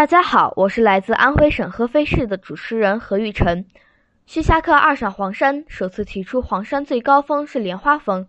大家好，我是来自安徽省合肥市的主持人何玉成。徐霞客二上黄山，首次提出黄山最高峰是莲花峰。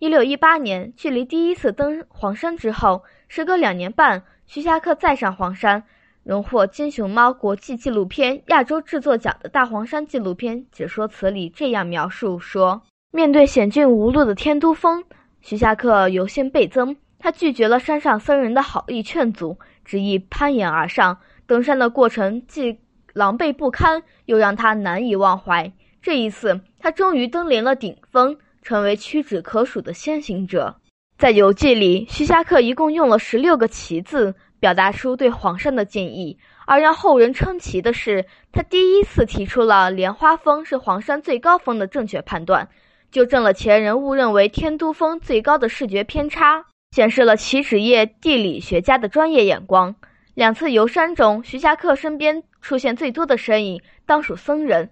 一六一八年，距离第一次登黄山之后，时隔两年半，徐霞客再上黄山，荣获金熊猫国际纪录片亚洲制作奖的大黄山纪录片解说词里这样描述说：面对险峻无路的天都峰，徐霞客由心倍增，他拒绝了山上僧人的好意劝阻。执意攀岩而上，登山的过程既狼狈不堪，又让他难以忘怀。这一次，他终于登临了顶峰，成为屈指可数的先行者。在游记里，徐霞客一共用了十六个“奇”字，表达出对黄山的敬意。而让后人称奇的是，他第一次提出了莲花峰是黄山最高峰的正确判断，纠正了前人误认为天都峰最高的视觉偏差。显示了其职业地理学家的专业眼光。两次游山中，徐霞客身边出现最多的身影，当属僧人。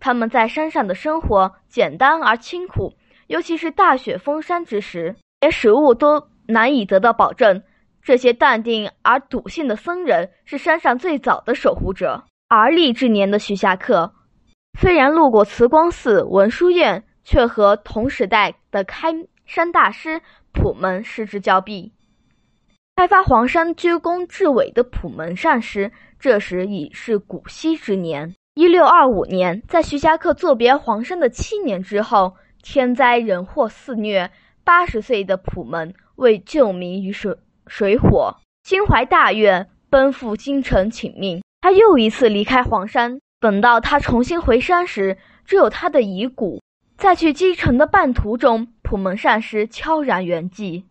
他们在山上的生活简单而清苦，尤其是大雪封山之时，连食物都难以得到保证。这些淡定而笃信的僧人，是山上最早的守护者。而立之年的徐霞客，虽然路过慈光寺、文殊院，却和同时代的开山大师。普门失之交臂，开发黄山居功至伟的普门善师，这时已是古稀之年。一六二五年，在徐霞客作别黄山的七年之后，天灾人祸肆虐。八十岁的普门为救民于水水火，心怀大愿，奔赴京城请命。他又一次离开黄山，等到他重新回山时，只有他的遗骨。在去京城的半途中。普门善师悄然圆寂。